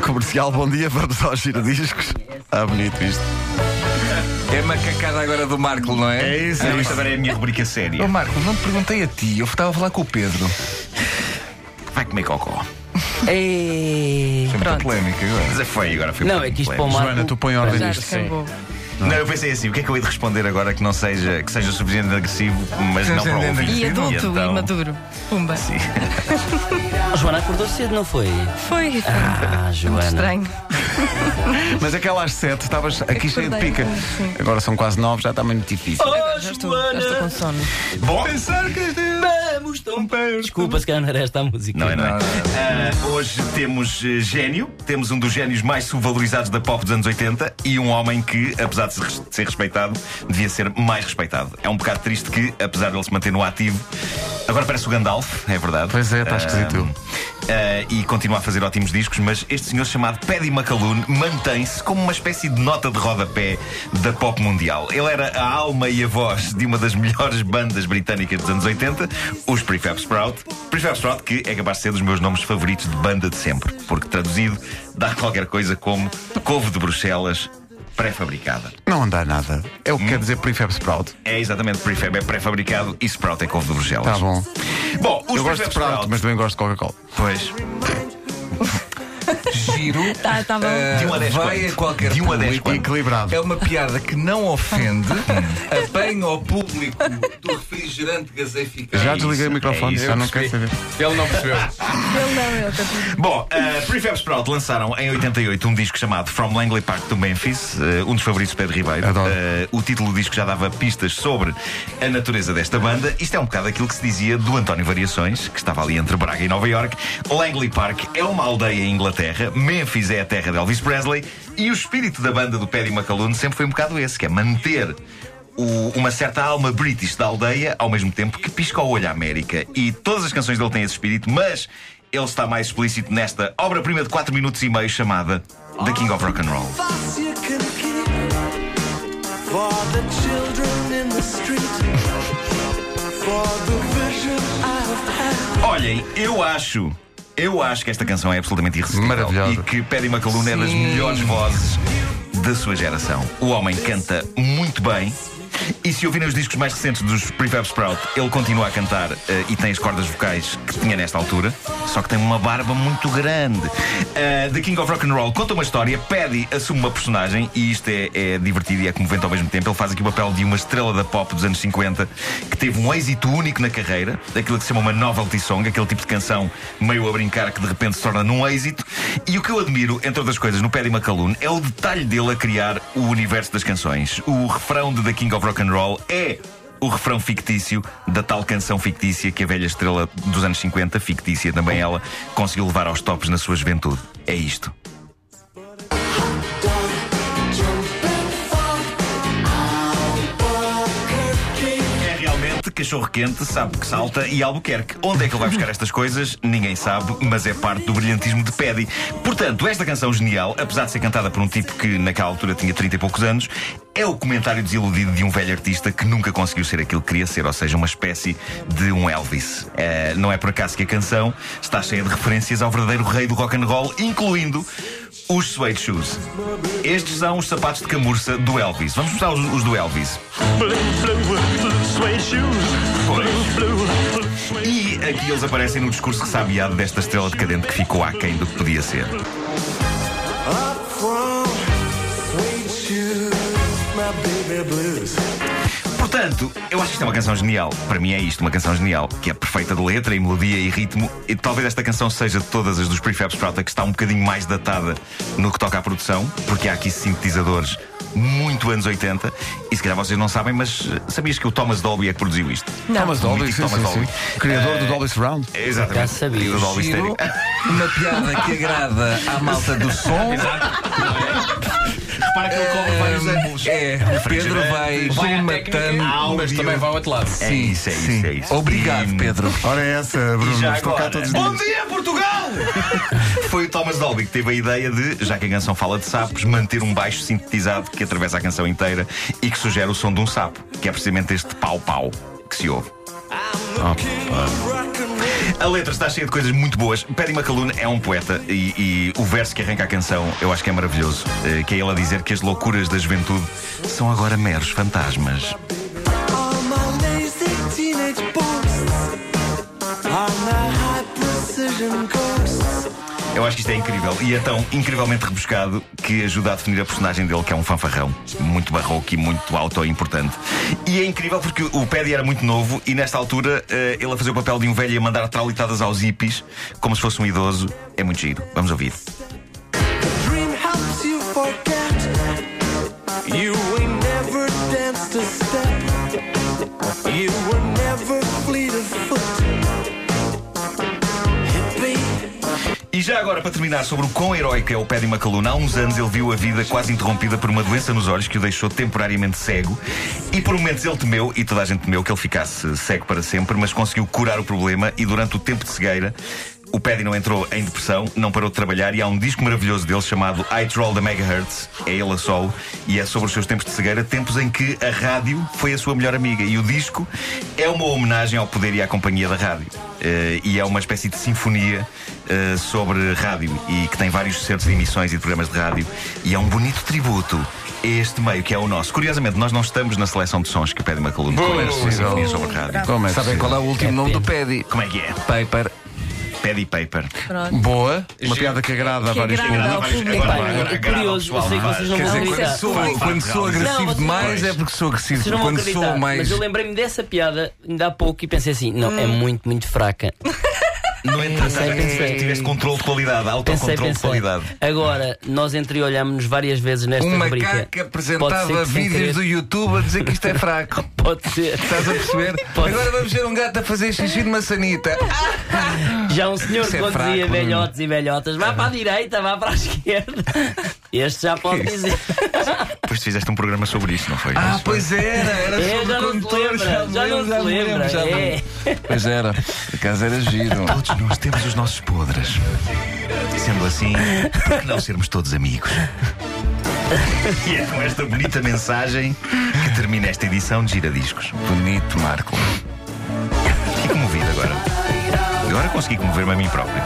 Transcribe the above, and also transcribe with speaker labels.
Speaker 1: Comercial, bom dia, vamos aos giradiscos. Ah, bonito isto.
Speaker 2: É macacada agora do Marco, não é?
Speaker 1: É isso, isso.
Speaker 3: isto agora é a minha rubrica
Speaker 2: Ô
Speaker 3: séria.
Speaker 2: Marco, não te perguntei a ti, eu estava a falar com o Pedro.
Speaker 3: Vai comer cocó.
Speaker 4: Ei.
Speaker 2: Foi muita
Speaker 5: Pronto.
Speaker 2: polémica agora.
Speaker 3: Mas é feio agora. Foi
Speaker 4: Não, é que isto para o. Marco.
Speaker 1: Joana, tu põe ordem nisto.
Speaker 5: descambou.
Speaker 3: Não, eu pensei assim, o que é que eu hei de responder agora que não seja, que seja suficientemente agressivo, mas não para o
Speaker 2: Suficientemente
Speaker 3: ouvinte?
Speaker 5: E adulto
Speaker 3: então-
Speaker 5: e maduro. Pumba.
Speaker 3: Sim.
Speaker 4: A Joana acordou cedo, não foi?
Speaker 5: Foi. foi.
Speaker 4: Ah, Joana.
Speaker 5: Estranho.
Speaker 1: Mas aquela às sete, estavas aqui cheio de pica.
Speaker 5: sim.
Speaker 1: Agora são quase nove, já está muito difícil.
Speaker 4: Oh,
Speaker 5: Já estou, já estou com sono.
Speaker 3: Bom,
Speaker 4: Vamos tão perto. Desculpa, se calhar não era esta a música.
Speaker 3: não é, não é?
Speaker 2: Não, não,
Speaker 3: Ah, hoje temos eh, gênio, temos um dos génios mais subvalorizados da pop dos anos 80 e um homem que, apesar de ser respeitado, devia ser mais respeitado. É um bocado triste que, apesar de ele se manter no ativo, agora parece o Gandalf, é verdade.
Speaker 1: Pois é, está esquisito.
Speaker 3: Ah, e continua a fazer ótimos discos, mas este senhor chamado Paddy McAloon mantém-se como uma espécie de nota de rodapé da pop mundial. Ele era a alma e a voz de uma das melhores bandas britânicas dos anos 80, os Prefab Sprout. Prefab Sprout, que é capaz de ser dos meus nomes favoritos de banda de sempre, porque traduzido dá qualquer coisa como couve de Bruxelas pré-fabricada.
Speaker 1: Não dá nada. É o que quer dizer prefab sprout.
Speaker 3: É exatamente Prefab, é pré-fabricado e Sprout é couve de Bruxelas.
Speaker 1: Tá bom.
Speaker 3: Bom,
Speaker 1: Eu gosto de sprout, mas também gosto de Coca-Cola.
Speaker 3: Pois.
Speaker 2: Giro.
Speaker 5: Tá, tá bom.
Speaker 2: ah,
Speaker 3: De um a dez
Speaker 2: vai
Speaker 3: quanto?
Speaker 2: a qualquer
Speaker 3: De a
Speaker 2: público.
Speaker 1: Equilibrado.
Speaker 2: É uma piada que não ofende, apanha ao público do refrigerante gaseificado.
Speaker 1: Já
Speaker 3: É
Speaker 1: desliguei
Speaker 3: isso,
Speaker 1: o microfone,
Speaker 3: é
Speaker 1: já não
Speaker 2: Eu
Speaker 1: quero saber.
Speaker 2: Ele não percebeu.
Speaker 5: Ele não, ele está tudo.
Speaker 3: Bom, uh, Prefab Sprout lançaram em 88 um disco chamado From Langley Park to Memphis, uh, um dos favoritos de Pedro Ribeiro.
Speaker 1: Adoro.
Speaker 3: Uh, o título do disco já dava pistas sobre a natureza desta banda. Isto é um bocado aquilo que se dizia do António Variações, que estava ali entre Braga e Nova York. Langley Park é uma aldeia em Inglaterra, Memphis é a terra de Elvis Presley e o espírito da banda do Paddy McAloon sempre foi um bocado esse, que é manter o- uma certa alma british da aldeia, ao mesmo tempo que pisca o olho à América. E todas as canções dele têm esse espírito, mas ele está mais explícito nesta obra-prima de 4 minutos e meio chamada The King of Rock and Roll. Olhem, eu acho. Eu acho que esta canção é absolutamente irresistível.
Speaker 1: Maravilhosa.
Speaker 3: E que Paddy McAloon é das melhores vozes da sua geração. O homem canta muito bem. E se ouvirem os discos mais recentes dos Prefab Sprout, ele continua a cantar eh, e tem as cordas vocais que tinha nesta altura, só que tem uma barba muito grande. Eh, The King of Rock and Roll conta uma história, Paddy assume uma personagem e isto é, é divertido e é comovente ao mesmo tempo. Ele faz aqui o papel de uma estrela da pop dos anos 50 que teve um êxito único na carreira, daquilo que se chama uma novelty song, aquele tipo de canção meio a brincar que de repente se torna num êxito. E o que eu admiro, entre outras coisas, no Paddy McAloon é o detalhe dele a criar o universo das canções. O refrão de The King of Rock and Roll é o refrão fictício da tal canção fictícia que a velha estrela dos anos 50, fictícia também ela, conseguiu levar aos tops na sua juventude. É isto. Cachorro quente, sabe que salta e Albuquerque. Onde é que ele vai buscar estas coisas? Ninguém sabe, mas é parte do brilhantismo de Paddy. Portanto, esta canção genial, apesar de ser cantada por um tipo que naquela altura tinha 30 e poucos anos, é o comentário desiludido de um velho artista que nunca conseguiu ser aquilo que queria ser, ou seja, uma espécie de um Elvis. Eh, não é por acaso que a canção está cheia de referências ao verdadeiro rei do rock and roll, incluindo os suede shoes. Estes são os sapatos de camurça do Elvis. Vamos mostrar os, os do Elvis. E aqui eles aparecem no discurso ressabiado desta estrela decadente que ficou aquém do que podia ser.
Speaker 6: Up from suede shoes, my baby blues.
Speaker 3: Portanto, eu acho que isto é uma canção genial. Para mim é isto, uma canção genial, que é perfeita de letra e melodia e ritmo. E talvez esta canção seja de todas as dos Prefab Sprout a que está um bocadinho mais datada no que toca à produção, porque há aqui sintetizadores muito anos 80. E se calhar vocês não sabem, mas eh, sabias que o Thomas Dolby é que produziu isto?
Speaker 1: Thomas Dolby, sim,
Speaker 3: Thomas
Speaker 1: sim,
Speaker 3: Dolby.
Speaker 1: sim. Criador do Dolby Surround.
Speaker 3: Exatamente.
Speaker 4: Já sabia.
Speaker 3: E do Dolby
Speaker 2: Giro,
Speaker 3: Stereo.
Speaker 2: uma piada que agrada à malta do som.
Speaker 3: Repara que ele corre vários ângulos.
Speaker 2: É, o Pedro vai
Speaker 7: Vai à mas também vai ao outro lado.
Speaker 3: É isso, é isso,
Speaker 1: sim.
Speaker 3: é isso.
Speaker 2: Obrigado, Pedro.
Speaker 1: Ora é essa, Bruno.
Speaker 3: Já
Speaker 1: Estou cá
Speaker 3: agora,
Speaker 1: todos os
Speaker 3: Bom
Speaker 1: dias.
Speaker 3: dia, Portugal! Foi o Thomas Dolby que teve a ideia de, já que a canção fala de sapos, manter um baixo sintetizado que atravessa a canção inteira e que sugere o som de um sapo, que é precisamente este pau-pau que se ouve.
Speaker 6: I'm the king of rock and roll.
Speaker 3: A letra está cheia de coisas muito boas. Paddy McAloon é um poeta e, e o verso que arranca a canção eu acho que é maravilhoso. eh, Que é ele a dizer que as loucuras da juventude são agora meros fantasmas. Eu acho que isto é incrível e é tão incrivelmente rebuscado que ajuda a definir a personagem dele, que é um fanfarrão, muito barroco e muito auto-importante. E é incrível porque o Paddy era muito novo e nesta altura eh, ele a fazer o papel de um velho e a mandar tralitadas aos hippies como se fosse um idoso. É muito giro. Vamos ouvir. Agora, para terminar, sobre o quão heróico é o Paddy McAloon, há uns anos ele viu a vida quase interrompida por uma doença nos olhos que o deixou temporariamente cego. E por momentos ele temeu, e toda a gente temeu, que ele ficasse cego para sempre, mas conseguiu curar o problema e durante o tempo de cegueira. O Paddy não entrou em depressão, não parou de trabalhar e há um disco maravilhoso dele chamado I Troll the Megahertz. É ele a solo e é sobre os seus tempos de cegueira, tempos em que a rádio foi a sua melhor amiga. E o disco é uma homenagem ao poder e à companhia da rádio. Eh, e é uma espécie de sinfonia eh, sobre rádio e que tem vários certos de emissões e de programas de rádio. E é um bonito tributo a este meio que é o nosso. Curiosamente, nós não estamos na seleção de sons que o Paddy sua sinfonia sobre rádio.
Speaker 1: Como é
Speaker 8: Sabem qual é o último nome do Paddy?
Speaker 3: Como é que é?
Speaker 8: Paper.
Speaker 3: Paddy Paper.
Speaker 1: Boa, uma piada que agrada a vários
Speaker 5: agrada ao público.
Speaker 2: Epá,
Speaker 3: Agora,
Speaker 2: é
Speaker 3: agrada ao
Speaker 2: curioso, eu
Speaker 3: pessoal,
Speaker 2: sei que
Speaker 3: vai.
Speaker 2: vocês não
Speaker 8: Quer
Speaker 2: vão
Speaker 8: dizer, quando
Speaker 2: acreditar.
Speaker 8: sou,
Speaker 3: Vai, vai,
Speaker 8: quando sou
Speaker 3: vai.
Speaker 8: agressivo
Speaker 2: Não, vocês-
Speaker 8: demais é porque sou agressivo.
Speaker 2: Vocês não vão
Speaker 8: Quando
Speaker 2: acreditar,
Speaker 8: sou mais.
Speaker 2: mas eu lembrei-me dessa piada ainda há pouco e pensei assim: não, é muito, muito fraca.
Speaker 3: No entanto,
Speaker 2: Pensei, pensei.
Speaker 3: tiveste controle de qualidade,
Speaker 2: Pensei,
Speaker 3: autocontrole de
Speaker 2: pensei.
Speaker 3: qualidade.
Speaker 2: Agora, nós entreolhámos-nos várias vezes nesta
Speaker 8: Um
Speaker 2: rubrica.
Speaker 8: macaco que
Speaker 2: Pode
Speaker 8: apresentava
Speaker 2: ser que sem
Speaker 8: vídeos
Speaker 2: querer-
Speaker 8: do YouTube a dizer que isto é fraco.
Speaker 2: Pode ser.
Speaker 8: Estás a perceber?
Speaker 2: Pode-
Speaker 8: Agora vamos ver um gato a fazer xixi de maçanita.
Speaker 2: Já um senhor
Speaker 8: Isso
Speaker 2: que
Speaker 8: é
Speaker 2: conduzia
Speaker 8: fraco, Nuno.
Speaker 2: velhotes e velhotas, vá para a direita, vá para a esquerda. Este já pode dizer.
Speaker 3: Depois tu fizeste um programa sobre isso, não foi?
Speaker 8: Ah,
Speaker 3: Isso
Speaker 8: pois era, era
Speaker 2: É,
Speaker 8: sobre
Speaker 2: já não se
Speaker 8: condutores.
Speaker 2: lembra,
Speaker 8: me
Speaker 2: já não
Speaker 8: lembro,
Speaker 2: se
Speaker 8: me lembro,
Speaker 2: lembra,
Speaker 8: já me
Speaker 2: é.
Speaker 8: lembro. Pois era, por acaso era giro.
Speaker 3: Todos nós temos os nossos podres. Sendo assim, por que não sermos todos amigos? E é com esta bonita mensagem que termina esta edição de Giradiscos.
Speaker 8: Bonito, Marco.
Speaker 3: Fiquei comovido agora. Agora consegui comover-me a mim próprio.